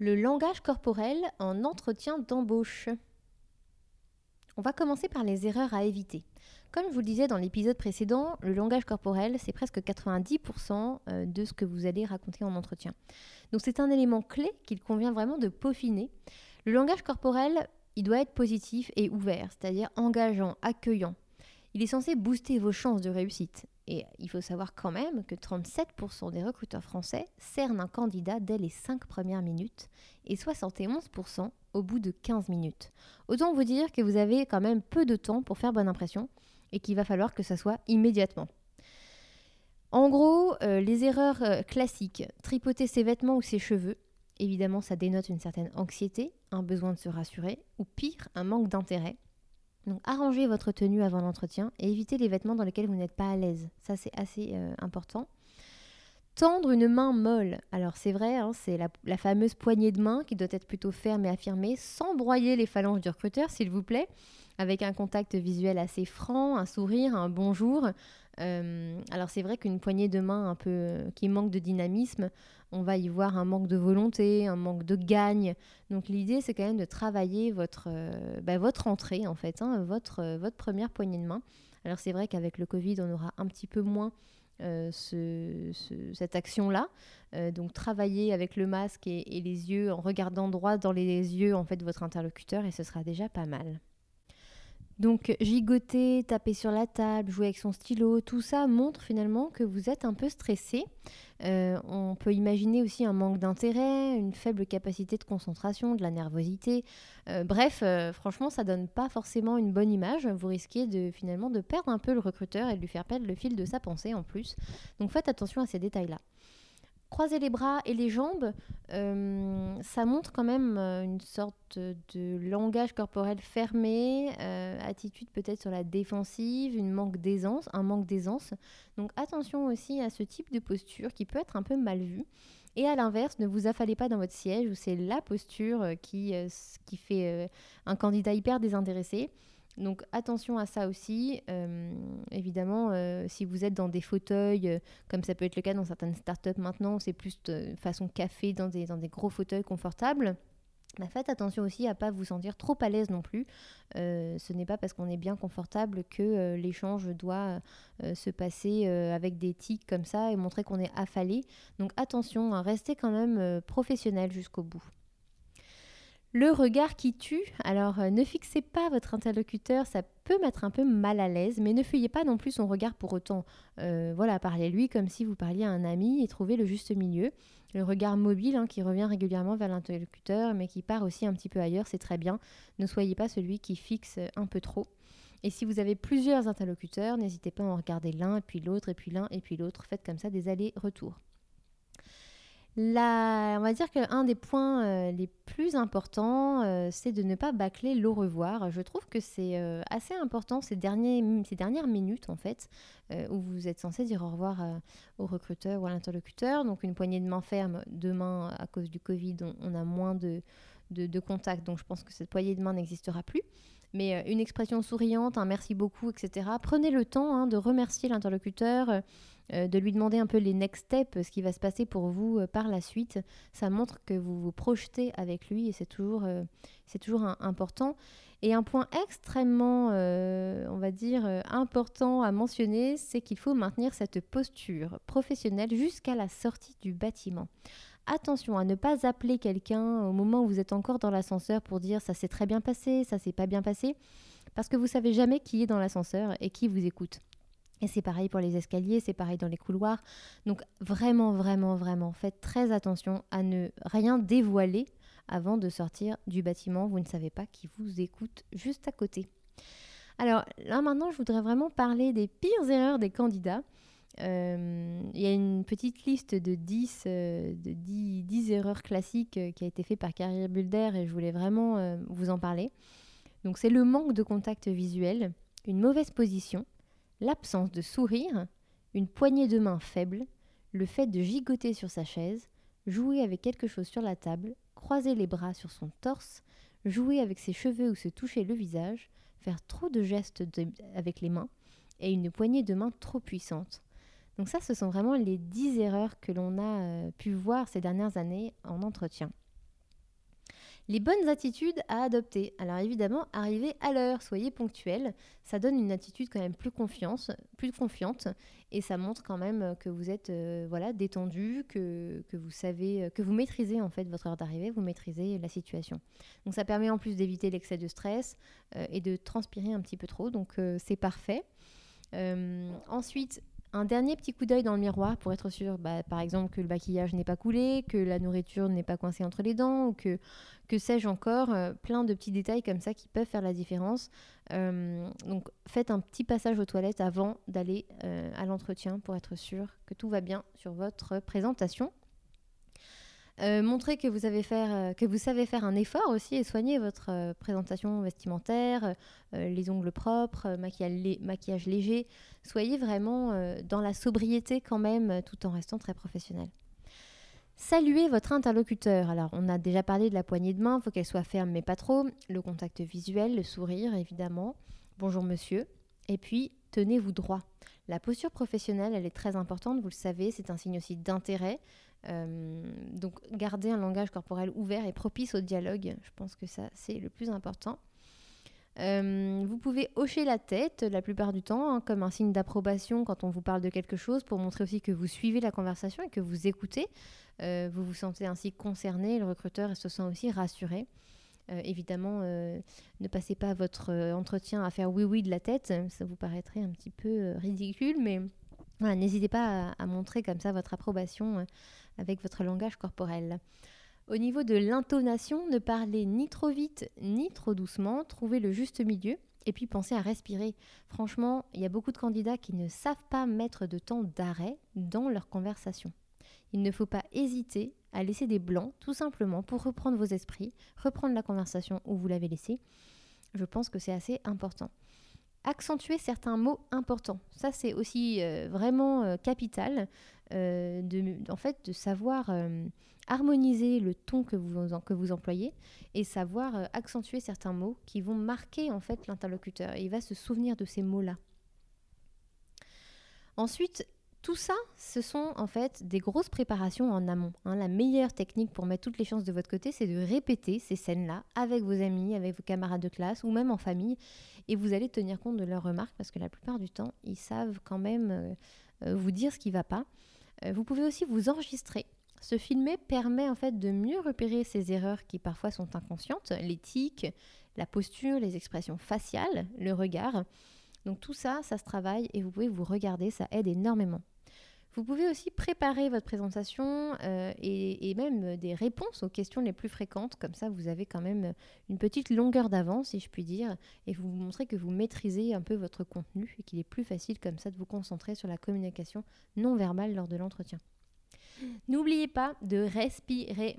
Le langage corporel en entretien d'embauche. On va commencer par les erreurs à éviter. Comme je vous le disais dans l'épisode précédent, le langage corporel, c'est presque 90% euh, de ce que vous allez raconter en entretien. Donc c'est un élément clé qu'il convient vraiment de peaufiner. Le langage corporel, il doit être positif et ouvert, c'est-à-dire engageant, accueillant. Il est censé booster vos chances de réussite. Et il faut savoir quand même que 37% des recruteurs français cernent un candidat dès les 5 premières minutes et 71% au bout de 15 minutes. Autant vous dire que vous avez quand même peu de temps pour faire bonne impression et qu'il va falloir que ça soit immédiatement. En gros, euh, les erreurs euh, classiques, tripoter ses vêtements ou ses cheveux, évidemment ça dénote une certaine anxiété, un besoin de se rassurer, ou pire, un manque d'intérêt. Donc arrangez votre tenue avant l'entretien et évitez les vêtements dans lesquels vous n'êtes pas à l'aise. Ça c'est assez euh, important. Tendre une main molle. Alors c'est vrai, hein, c'est la, fameuse poignée de main qui doit être plutôt ferme et affirmée, sans broyer les phalanges du recruteur s'il vous plaît, avec un contact visuel assez franc, un sourire, un bonjour, euh, alors c'est vrai qu'une poignée de main un peu euh, qui manque de dynamisme, on va y voir un manque de volonté, un manque de gagne. Donc l'idée c'est quand même de travailler votre, euh, bah, votre entrée en fait, hein, votre, votre première poignée de main. Alors c'est vrai qu'avec le Covid on aura un petit peu moins cette action-là. donc travailler avec le masque et, et, les yeux en regardant droit dans les yeux en fait votre interlocuteur et ce sera déjà pas mal. Donc gigoter, taper sur la table, jouer avec son stylo, tout ça montre finalement que vous êtes un peu stressé. Euh, on peut imaginer aussi un manque d'intérêt, une faible capacité de concentration, de la nervosité. Euh, bref, euh, franchement, ça donne pas forcément une bonne image. Vous risquez de finalement de perdre un peu le recruteur et de lui faire perdre le fil de sa pensée en plus. Donc faites attention à ces détails-là. Croiser les bras et les jambes, euh, ça montre quand même euh, une sorte de langage corporel fermé, euh, attitude peut-être sur la défensive, une manque d'aisance, un manque d'aisance. Donc attention aussi à ce type de posture qui peut être un peu mal vue. Et à l'inverse, ne vous affalez pas dans votre siège où c'est la posture qui, qui fait un candidat hyper désintéressé. Donc attention à ça aussi. Euh, évidemment, euh, si vous êtes dans des fauteuils, euh, comme ça peut être le cas dans certaines startups maintenant, c'est plus de façon café dans des, gros fauteuils confortables. Bah, faites attention aussi à ne pas vous sentir trop à l'aise non plus. ce n'est pas parce qu'on est bien confortable que l'échange doit se passer avec des tics comme ça et montrer qu'on est affalé. Donc attention, à rester quand même professionnel jusqu'au bout. Le regard qui tue. Alors, euh, ne fixez pas votre interlocuteur, ça peut mettre un peu mal à l'aise, mais ne fuyez pas non plus son regard pour autant. Euh, voilà, parlez-lui comme si vous parliez à un ami et trouvez le juste milieu. Le regard mobile hein, qui revient régulièrement vers l'interlocuteur, mais qui part aussi un petit peu ailleurs, c'est très bien. Ne soyez pas celui qui fixe un peu trop. Et si vous avez plusieurs interlocuteurs, n'hésitez pas à en regarder l'un, puis l'autre, et puis l'un, et puis l'autre. Faites comme ça des allers-retours on va dire qu'un des points euh, les plus importants, euh, c'est de ne pas bâcler l'au revoir. Je trouve que c'est euh, assez important ces, derniers, ces dernières minutes, en fait, où vous êtes censé dire au revoir au recruteur ou à l'interlocuteur. Donc, une poignée de main ferme. Demain, à cause du Covid, on, a moins de, de, de contact. Donc, je pense que cette poignée de main n'existera plus mais une expression souriante, un merci beaucoup, etc. Prenez le temps hein, de remercier l'interlocuteur, de lui demander un peu les next steps, ce qui va se passer pour vous euh, par la suite. Ça montre que vous vous projetez avec lui et c'est toujours, euh, toujours important. Et un point extrêmement, on va dire, important à mentionner, c'est qu'il faut maintenir cette posture professionnelle jusqu'à la sortie du bâtiment. Attention à ne pas appeler quelqu'un au moment où vous êtes encore dans l'ascenseur pour dire ça s'est très bien passé, ça s'est pas bien passé, parce que vous savez jamais qui est dans l'ascenseur et qui vous écoute. Et c'est pareil pour les escaliers, c'est pareil dans les couloirs. Donc vraiment, vraiment, vraiment, faites très attention à ne rien dévoiler avant de sortir du bâtiment. Vous ne savez pas qui vous écoute juste à côté. Alors là maintenant, je voudrais vraiment parler des pires erreurs des candidats. Euh, il y a une petite liste de 10, euh, de 10, erreurs classiques euh, qui a été faite par Carrière Bulder et je voulais vraiment vous en parler. Donc c'est le manque de contact visuel, une mauvaise position, l'absence de sourire, une poignée de main faible, le fait de gigoter sur sa chaise, jouer avec quelque chose sur la table, croiser les bras sur son torse, jouer avec ses cheveux ou se toucher le visage, faire trop de gestes avec les mains et une poignée de main trop puissante. Donc ça, ce sont vraiment les 10 erreurs que l'on a euh, pu voir ces dernières années en entretien. Les bonnes attitudes à adopter. Alors évidemment, arrivez à l'heure, soyez ponctuel. Ça donne une attitude quand même plus, confiante et ça montre quand même que vous êtes euh, voilà détendu, que, vous savez, que vous maîtrisez en fait votre heure d'arrivée, vous maîtrisez la situation. Donc ça permet en plus d'éviter l'excès de stress euh, et de transpirer un petit peu trop. Donc c'est parfait. ensuite, un dernier petit coup d'œil dans le miroir pour être sûr, bah, par exemple, que le maquillage n'est pas coulé, que la nourriture n'est pas coincée entre les dents, ou que, sais-je encore, euh, plein de petits détails comme ça qui peuvent faire la différence. Euh, donc faites un petit passage aux toilettes avant d'aller euh, à l'entretien pour être sûr que tout va bien sur votre présentation. Euh, montrer que vous, avez euh, que vous savez faire un effort aussi et soigner votre euh, présentation vestimentaire, les ongles propres, maquillage, maquillage léger. Soyez vraiment dans la sobriété quand même, tout en restant très professionnel. Saluez votre interlocuteur. Alors, on a déjà parlé de la poignée de main, il faut qu'elle soit ferme mais pas trop. Le contact visuel, le sourire évidemment. Bonjour monsieur. Et puis, tenez-vous droit. La posture professionnelle, elle est très importante, vous le savez, c'est un signe aussi d'intérêt. Euh, donc garder un langage corporel ouvert et propice au dialogue, je pense que ça c'est le plus important. Euh, vous pouvez hocher la tête la plupart du temps hein, comme un signe d'approbation quand on vous parle de quelque chose pour montrer aussi que vous suivez la conversation et que vous écoutez. Euh, vous vous sentez ainsi concerné, le recruteur se sent aussi rassuré. Évidemment, ne passez pas votre entretien à faire oui oui de la tête, ça vous paraîtrait un petit peu ridicule, mais n'hésitez pas à, montrer comme ça votre approbation avec votre langage corporel. Au niveau de l'intonation, ne parlez ni trop vite ni trop doucement, trouvez le juste milieu et puis pensez à respirer. Franchement, il y a beaucoup de candidats qui ne savent pas mettre de temps d'arrêt dans leur conversation. Il ne faut pas hésiter à laisser des blancs tout simplement pour reprendre vos esprits, reprendre la conversation où vous l'avez laissée. Je pense que c'est assez important accentuer certains mots importants. Ça, c'est aussi euh, vraiment euh, capital, euh, de, en fait, de savoir harmoniser le ton que vous, que vous employez et savoir accentuer certains mots qui vont marquer en fait l'interlocuteur. Il va se souvenir de ces mots-là. Ensuite, tout ça, ce sont en fait des grosses préparations en amont. Hein. La meilleure technique pour mettre toutes les chances de votre côté, c'est de répéter ces scènes-là avec vos amis, avec vos camarades de classe ou même en famille. Et vous allez tenir compte de leurs remarques parce que la plupart du temps, ils savent quand même euh, euh, vous dire ce qui ne va pas. Euh, vous pouvez aussi vous enregistrer. Se filmer permet en fait de mieux repérer ces erreurs qui parfois sont inconscientes, l'éthique, la posture, les expressions faciales, le regard. Donc tout ça, ça se travaille et vous pouvez vous regarder, ça aide énormément. Vous pouvez aussi préparer votre présentation euh, et, même des réponses aux questions les plus fréquentes. Comme ça, vous avez quand même une petite longueur d'avance, si je puis dire, et vous montrez que vous maîtrisez un peu votre contenu et qu'il est plus facile comme ça de vous concentrer sur la communication non verbale lors de l'entretien. N'oubliez pas de respirer.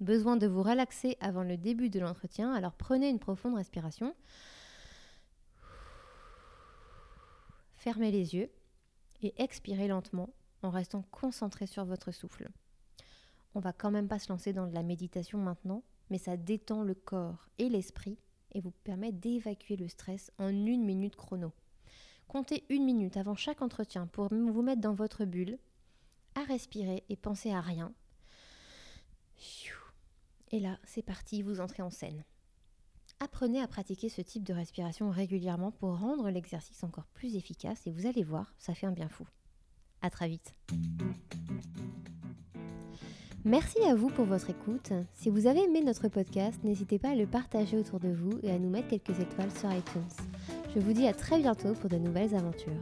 Besoin de vous relaxer avant le début de l'entretien, alors prenez une profonde respiration. Fermez les yeux et expirez lentement en restant concentré sur votre souffle. On va quand même pas se lancer dans de la méditation maintenant, mais ça détend le corps et l'esprit et vous permet d'évacuer le stress en une minute chrono. Comptez une minute avant chaque entretien pour vous mettre dans votre bulle, à respirer et penser à rien. Et là, c'est parti, vous entrez en scène. Apprenez à pratiquer ce type de respiration régulièrement pour rendre l'exercice encore plus efficace et vous allez voir, ça fait un bien fou. À très vite. Merci à vous pour votre écoute. Si vous avez aimé notre podcast, n'hésitez pas à le partager autour de vous et à nous mettre quelques étoiles sur iTunes. Je vous dis à très bientôt pour de nouvelles aventures.